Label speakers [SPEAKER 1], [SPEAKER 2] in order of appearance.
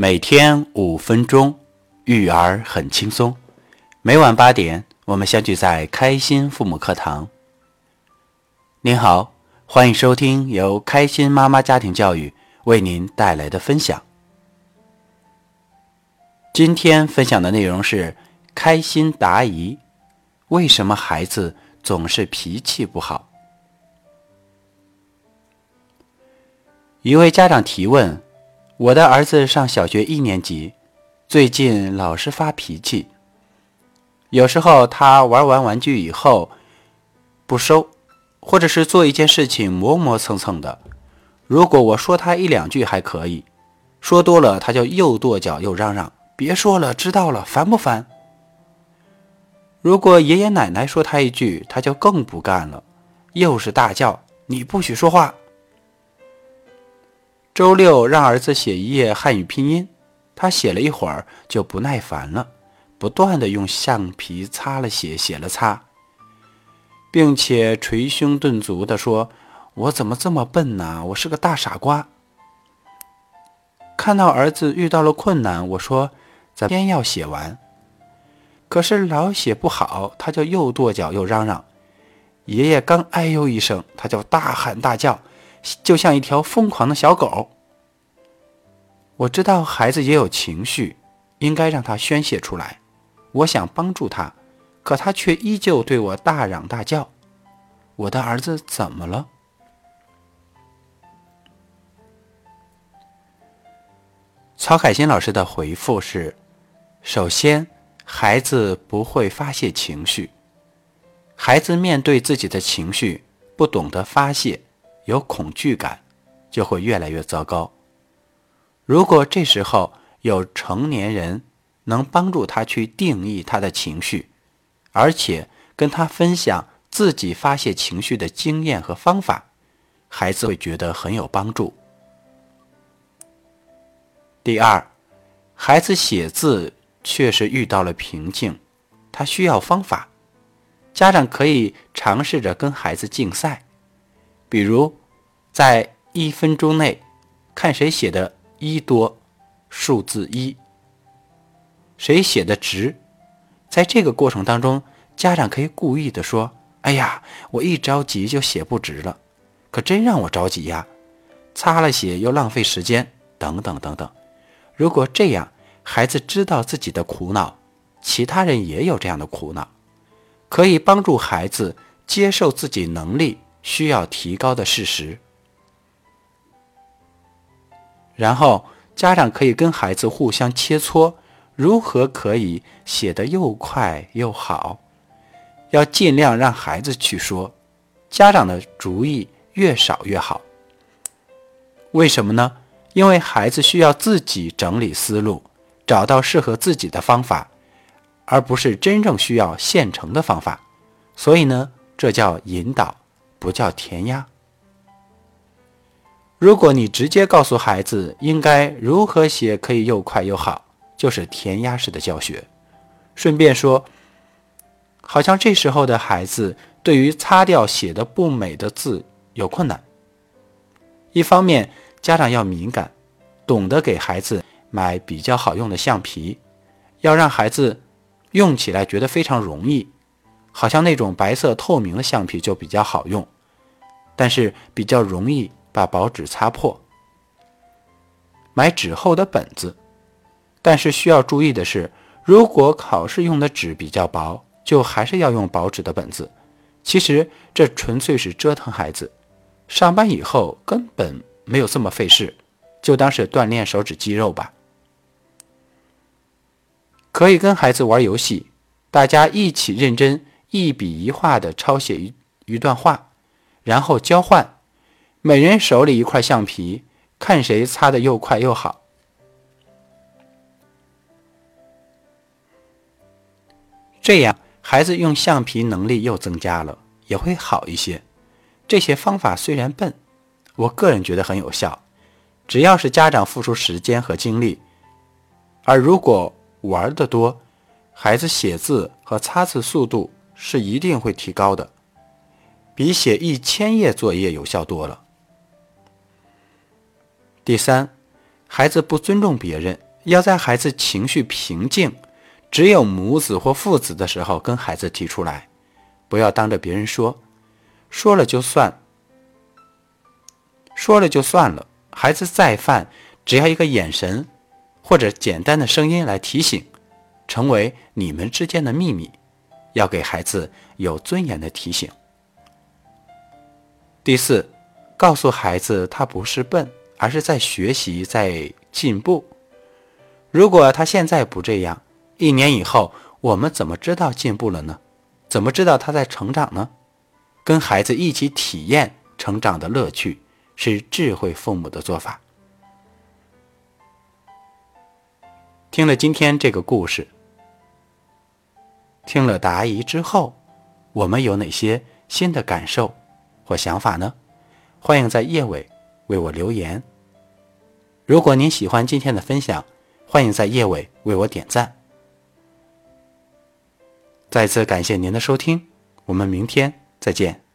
[SPEAKER 1] 每天五分钟，育儿很轻松。每晚八点，我们相聚在开心父母课堂。您好，欢迎收听由开心妈妈家庭教育为您带来的分享。今天分享的内容是开心答疑：为什么孩子总是脾气不好？一位家长提问：“我的儿子上小学一年级，最近老是发脾气。有时候他玩完玩具以后不收，或者是做一件事情磨磨蹭蹭的。如果我说他一两句还可以，说多了他就又跺脚又嚷嚷。”别说了，知道了，烦不烦？如果爷爷奶奶说他一句，他就更不干了，又是大叫：“你不许说话！”周六让儿子写一页汉语拼音，他写了一会儿就不耐烦了，不断的用橡皮擦了写，写了擦，并且捶胸顿足的说：“我怎么这么笨呢？我是个大傻瓜。”看到儿子遇到了困难，我说。咱偏要写完，可是老写不好，他就又跺脚又嚷嚷。爷爷刚哎呦一声，他就大喊大叫，就像一条疯狂的小狗。我知道孩子也有情绪，应该让他宣泄出来。我想帮助他，可他却依旧对我大嚷大叫。我的儿子怎么了？曹海新老师的回复是。首先，孩子不会发泄情绪。孩子面对自己的情绪不懂得发泄，有恐惧感，就会越来越糟糕。如果这时候有成年人能帮助他去定义他的情绪，而且跟他分享自己发泄情绪的经验和方法，孩子会觉得很有帮助。第二，孩子写字。确实遇到了瓶颈，他需要方法。家长可以尝试着跟孩子竞赛，比如在一分钟内看谁写的“一”多，数字一，谁写的直。在这个过程当中，家长可以故意的说：“哎呀，我一着急就写不直了，可真让我着急呀！擦了写又浪费时间，等等等等。”如果这样。孩子知道自己的苦恼，其他人也有这样的苦恼，可以帮助孩子接受自己能力需要提高的事实。然后家长可以跟孩子互相切磋，如何可以写得又快又好。要尽量让孩子去说，家长的主意越少越好。为什么呢？因为孩子需要自己整理思路。找到适合自己的方法，而不是真正需要现成的方法。所以呢，这叫引导，不叫填鸭。如果你直接告诉孩子应该如何写可以又快又好，就是填鸭式的教学。顺便说，好像这时候的孩子对于擦掉写的不美的字有困难。一方面，家长要敏感，懂得给孩子。买比较好用的橡皮，要让孩子用起来觉得非常容易，好像那种白色透明的橡皮就比较好用，但是比较容易把薄纸擦破。买纸厚的本子，但是需要注意的是，如果考试用的纸比较薄，就还是要用薄纸的本子。其实这纯粹是折腾孩子，上班以后根本没有这么费事，就当是锻炼手指肌肉吧。可以跟孩子玩游戏，大家一起认真一笔一画的抄写一一段话，然后交换，每人手里一块橡皮，看谁擦的又快又好。这样孩子用橡皮能力又增加了，也会好一些。这些方法虽然笨，我个人觉得很有效。只要是家长付出时间和精力，而如果。玩的多，孩子写字和擦字速度是一定会提高的，比写一千页作业有效多了。第三，孩子不尊重别人，要在孩子情绪平静，只有母子或父子的时候跟孩子提出来，不要当着别人说，说了就算，说了就算了。孩子再犯，只要一个眼神或者简单的声音来提醒，成为你们之间的秘密，要给孩子有尊严的提醒。第四，告诉孩子他不是笨，而是在学习，在进步。如果他现在不这样，一年以后我们怎么知道进步了呢？怎么知道他在成长呢？跟孩子一起体验成长的乐趣，是智慧父母的做法。听了今天这个故事，听了答疑之后，我们有哪些新的感受或想法呢？欢迎在页尾为我留言。如果您喜欢今天的分享，欢迎在页尾为我点赞。再次感谢您的收听，我们明天再见。